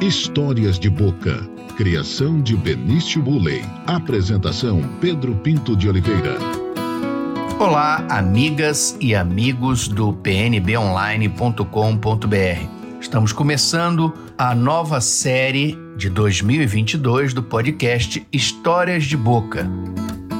Histórias de Boca. Criação de Benício Buley. Apresentação Pedro Pinto de Oliveira. Olá, amigas e amigos do pnbonline.com.br. Estamos começando a nova série de 2022 do podcast Histórias de Boca.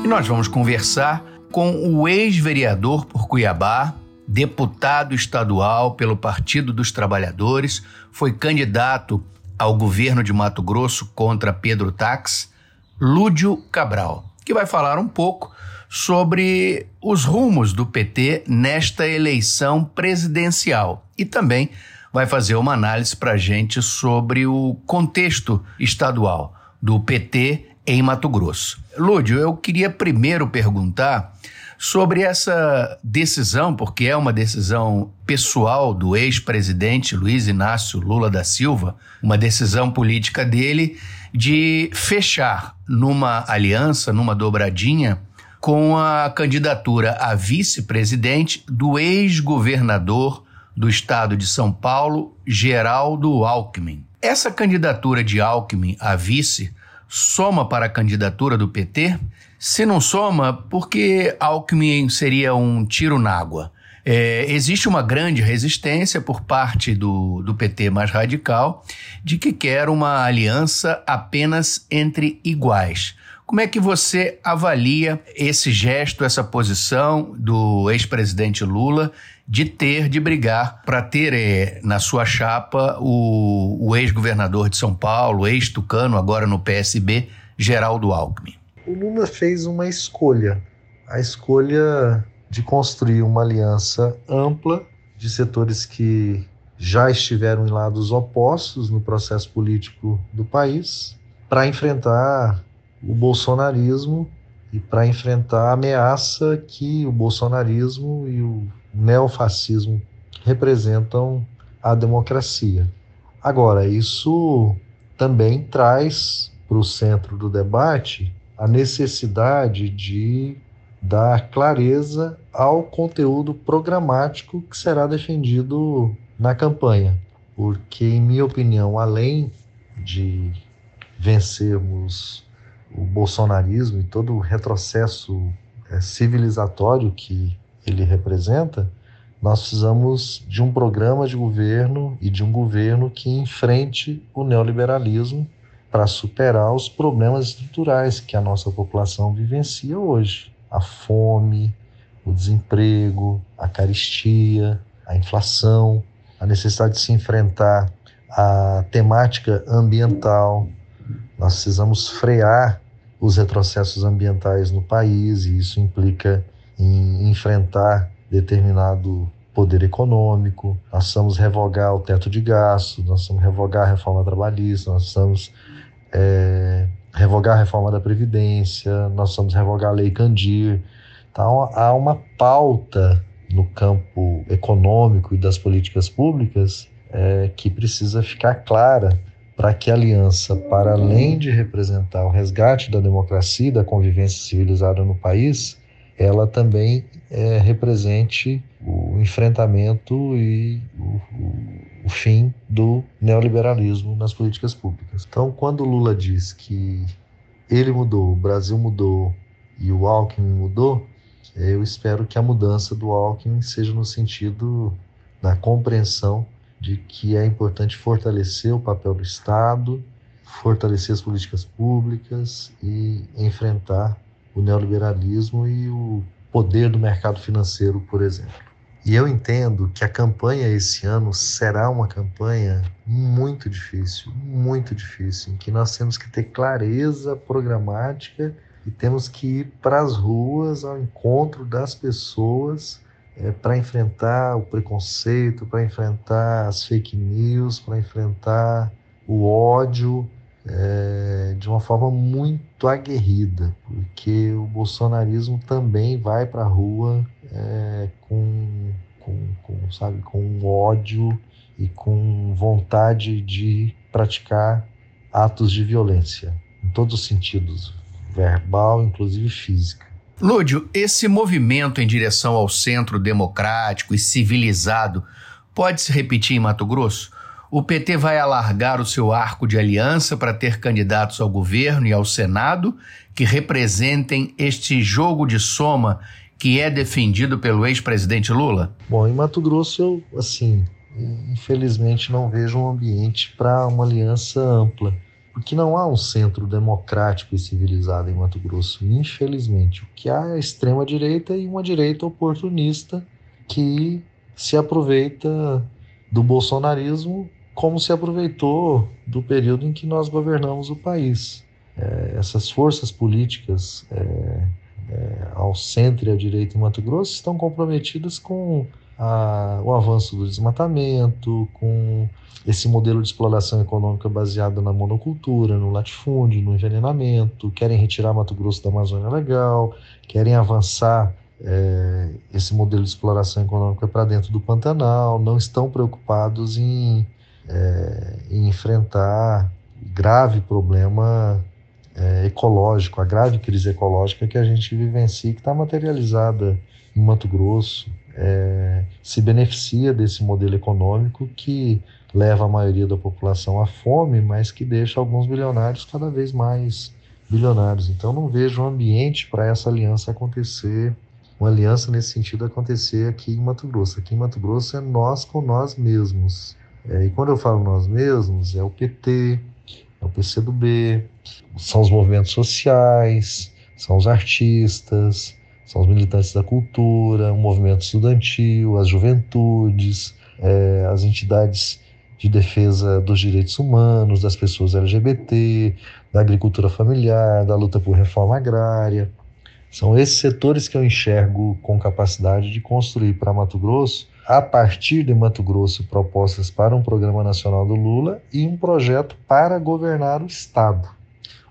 E nós vamos conversar com o ex-vereador por Cuiabá, deputado estadual pelo Partido dos Trabalhadores, foi candidato ao governo de Mato Grosso contra Pedro Tax, Lúdio Cabral, que vai falar um pouco sobre os rumos do PT nesta eleição presidencial e também vai fazer uma análise para a gente sobre o contexto estadual do PT em Mato Grosso. Lúdio, eu queria primeiro perguntar sobre essa decisão, porque é uma decisão pessoal do ex-presidente Luiz Inácio Lula da Silva, uma decisão política dele de fechar numa aliança, numa dobradinha, com a candidatura a vice-presidente do ex-governador do estado de São Paulo, Geraldo Alckmin. Essa candidatura de Alckmin a vice soma para a candidatura do PT? Se não soma, porque Alckmin seria um tiro na água. É, existe uma grande resistência por parte do, do PT mais radical de que quer uma aliança apenas entre iguais. Como é que você avalia esse gesto, essa posição do ex-presidente Lula de ter de brigar para ter é, na sua chapa o, o ex-governador de São Paulo, ex-tucano, agora no PSB, Geraldo Alckmin? O Lula fez uma escolha, a escolha de construir uma aliança ampla de setores que já estiveram em lados opostos no processo político do país para enfrentar o bolsonarismo e para enfrentar a ameaça que o bolsonarismo e o neofascismo representam à democracia. Agora, isso também traz para o centro do debate a necessidade de dar clareza ao conteúdo programático que será defendido na campanha. Porque, em minha opinião, além de vencermos o bolsonarismo e todo o retrocesso é, civilizatório que ele representa, nós precisamos de um programa de governo e de um governo que enfrente o neoliberalismo para superar os problemas estruturais que a nossa população vivencia hoje: a fome, o desemprego, a caristia, a inflação, a necessidade de se enfrentar a temática ambiental. Nós precisamos frear os retrocessos ambientais no país e isso implica em enfrentar determinado poder econômico, nós precisamos revogar o teto de gastos, nós precisamos revogar a reforma trabalhista, nós precisamos é, revogar a reforma da Previdência, nós vamos revogar a Lei Candir. Então, há uma pauta no campo econômico e das políticas públicas é, que precisa ficar clara para que a aliança, para além de representar o resgate da democracia e da convivência civilizada no país, ela também é, represente o enfrentamento e o, fim do neoliberalismo nas políticas públicas. Então, quando Lula diz que ele mudou, o Brasil mudou e o Alckmin mudou, eu espero que a mudança do Alckmin seja no sentido da compreensão de que é importante fortalecer o papel do Estado, fortalecer as políticas públicas e enfrentar o neoliberalismo e o poder do mercado financeiro, por exemplo. E eu entendo que a campanha esse ano será uma campanha muito difícil, muito difícil, em que nós temos que ter clareza programática e temos que ir para as ruas ao encontro das pessoas é, para enfrentar o preconceito, para enfrentar as fake news, para enfrentar o ódio, é, de uma forma muito aguerrida, porque o bolsonarismo também vai para a rua é, com, sabe, com ódio e com vontade de praticar atos de violência, em todos os sentidos, verbal, inclusive física. Lúdio, esse movimento em direção ao centro democrático e civilizado pode se repetir em Mato Grosso? o PT vai alargar o seu arco de aliança para ter candidatos ao governo e ao Senado que representem este jogo de soma que é defendido pelo ex-presidente Lula? Bom, em Mato Grosso eu, assim, infelizmente não vejo um ambiente para uma aliança ampla, porque não há um centro democrático e civilizado em Mato Grosso, infelizmente. O que há é a extrema direita e uma direita oportunista que se aproveita do bolsonarismo como se aproveitou do período em que nós governamos o país. É, essas forças políticas é, é, ao centro e à direita em Mato Grosso estão comprometidas com a, o avanço do desmatamento, com esse modelo de exploração econômica baseado na monocultura, no latifúndio, no envenenamento, querem retirar Mato Grosso da Amazônia Legal, querem avançar é, esse modelo de exploração econômica para dentro do Pantanal, não estão preocupados em, é, em enfrentar grave problema é, ecológico, a grave crise ecológica que a gente vivencia, que está materializada em Mato Grosso, é, se beneficia desse modelo econômico que leva a maioria da população à fome, mas que deixa alguns bilionários cada vez mais bilionários. Então não vejo um ambiente para essa aliança acontecer uma aliança nesse sentido acontecer aqui em Mato Grosso. Aqui em Mato Grosso é nós com nós mesmos. É, e quando eu falo nós mesmos, é o PT, é o PCdoB, são os movimentos sociais, são os artistas, são os militantes da cultura, o movimento estudantil, as juventudes, é, as entidades de defesa dos direitos humanos, das pessoas LGBT, da agricultura familiar, da luta por reforma agrária. São esses setores que eu enxergo com capacidade de construir para Mato Grosso, a partir de Mato Grosso, propostas para um programa nacional do Lula e um projeto para governar o Estado.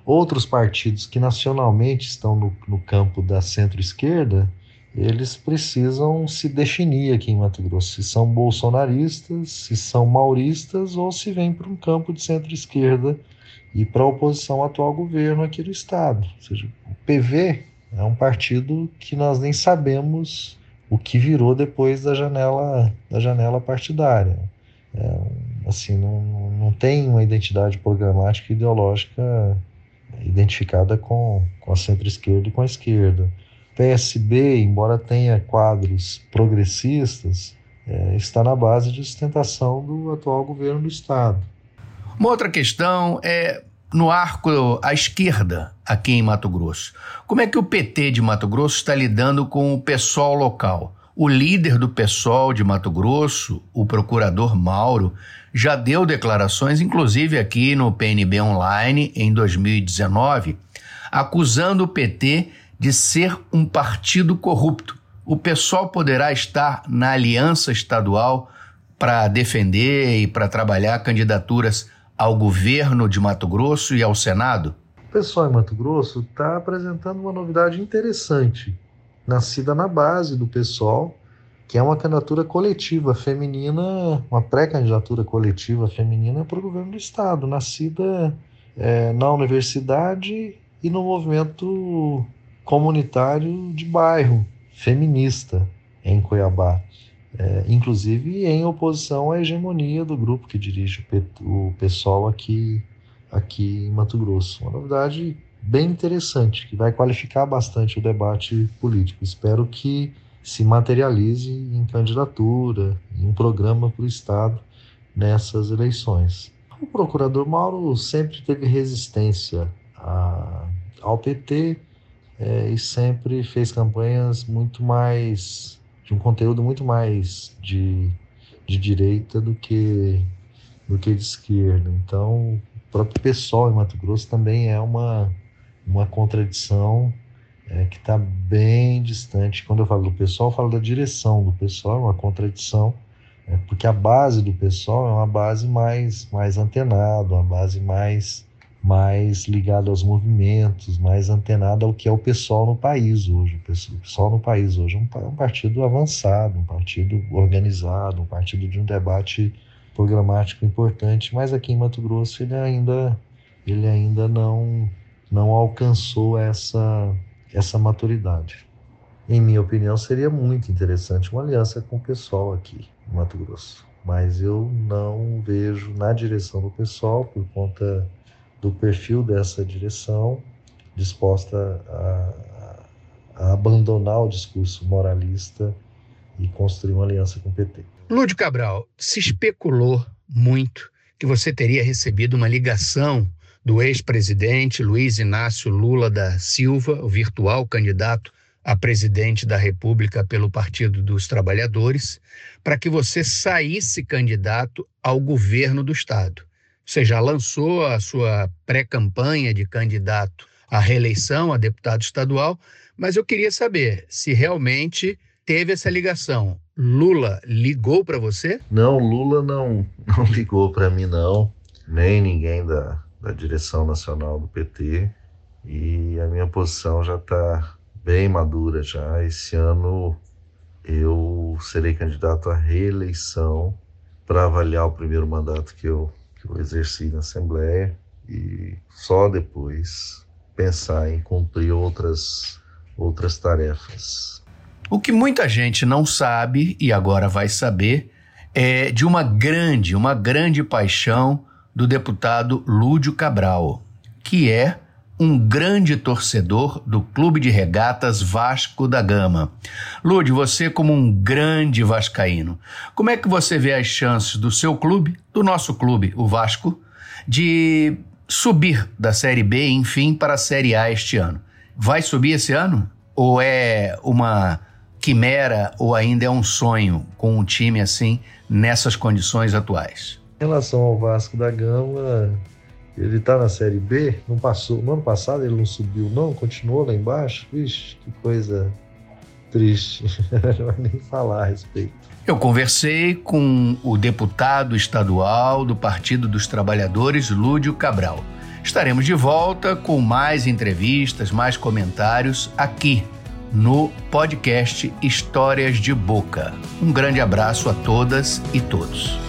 Outros partidos que nacionalmente estão no, no campo da centro-esquerda, eles precisam se definir aqui em Mato Grosso, se são bolsonaristas, se são mauristas ou se vêm para um campo de centro-esquerda e para a oposição ao atual governo aqui do Estado. Ou seja, o PV é um partido que nós nem sabemos o que virou depois da janela, da janela partidária. É, assim, não, não tem uma identidade programática e ideológica identificada com, com a centro-esquerda e com a esquerda. PSB, embora tenha quadros progressistas, é, está na base de sustentação do atual governo do Estado. Uma outra questão é no arco à esquerda aqui em Mato Grosso. Como é que o PT de Mato Grosso está lidando com o pessoal local? O líder do PSOL de Mato Grosso, o procurador Mauro, já deu declarações, inclusive aqui no PNB Online em 2019, acusando o PT de ser um partido corrupto. O PSOL poderá estar na aliança estadual para defender e para trabalhar candidaturas ao governo de Mato Grosso e ao Senado? O pessoal em Mato Grosso está apresentando uma novidade interessante, nascida na base do pessoal, que é uma candidatura coletiva feminina, uma pré-candidatura coletiva feminina para o governo do Estado, nascida é, na universidade e no movimento comunitário de bairro feminista em Cuiabá é, inclusive em oposição à hegemonia do grupo que dirige o, pessoal aqui, aqui em Mato Grosso. Uma novidade bem interessante, que vai qualificar bastante o debate político. Espero que se materialize em candidatura, em um programa para o Estado nessas eleições. O procurador Mauro sempre teve resistência a, ao PT é, e sempre fez campanhas muito mais de um conteúdo muito mais de, de direita do que, do que de esquerda. Então, o próprio pessoal em Mato Grosso também é uma, uma contradição é, que está bem distante. Quando eu falo do pessoal, eu falo da direção do pessoal, é uma contradição, é, porque a base do pessoal é uma base mais, mais antenada, uma base mais mais ligado aos movimentos, mais antenado ao que é o pessoal no país hoje. O pessoal no país hoje é um, partido avançado, um partido organizado, um partido de um debate programático importante, mas aqui em Mato Grosso ele ainda, ele ainda não, não alcançou essa, essa maturidade. Em minha opinião, seria muito interessante uma aliança com o pessoal aqui em Mato Grosso. mas eu não vejo na direção do pessoal, por conta do perfil dessa direção, disposta a, a abandonar o discurso moralista e construir uma aliança com o PT. Lúdio Cabral, se especulou muito que você teria recebido uma ligação do ex-presidente Luiz Inácio Lula da Silva, o virtual candidato a presidente da República pelo Partido dos Trabalhadores, para que você saísse candidato ao governo do Estado. Você já lançou a sua pré-campanha de candidato à reeleição a deputado estadual, mas eu queria saber se realmente teve essa ligação. Lula ligou para você? Não, Lula não, não ligou para mim, não, nem ninguém da, da direção nacional do PT. E a minha posição já está bem madura já. Esse ano eu serei candidato à reeleição para avaliar o primeiro mandato que eu, eu exerci na Assembleia e só depois pensar em cumprir outras, outras tarefas. O que muita gente não sabe e agora vai saber é de uma grande, uma grande paixão do deputado Lúdio Cabral, que é um grande torcedor do Clube de Regatas Vasco da Gama. Lude, você como um grande vascaíno, como é que você vê as chances do seu clube, do nosso clube, o Vasco, de subir da Série B, enfim, para a Série A este ano? Vai subir esse ano? Ou é uma quimera ou ainda é um sonho com um time assim nessas condições atuais? Em relação ao Vasco da Gama, ele está na Série B, não passou, no ano passado ele não subiu, não, continuou lá embaixo. Vixe, que coisa triste. não vai nem falar a respeito. Eu conversei com o deputado estadual do Partido dos Trabalhadores, Lúdio Cabral. Estaremos de volta com mais entrevistas, mais comentários aqui no podcast Histórias de Boca. Um grande abraço a todas e todos.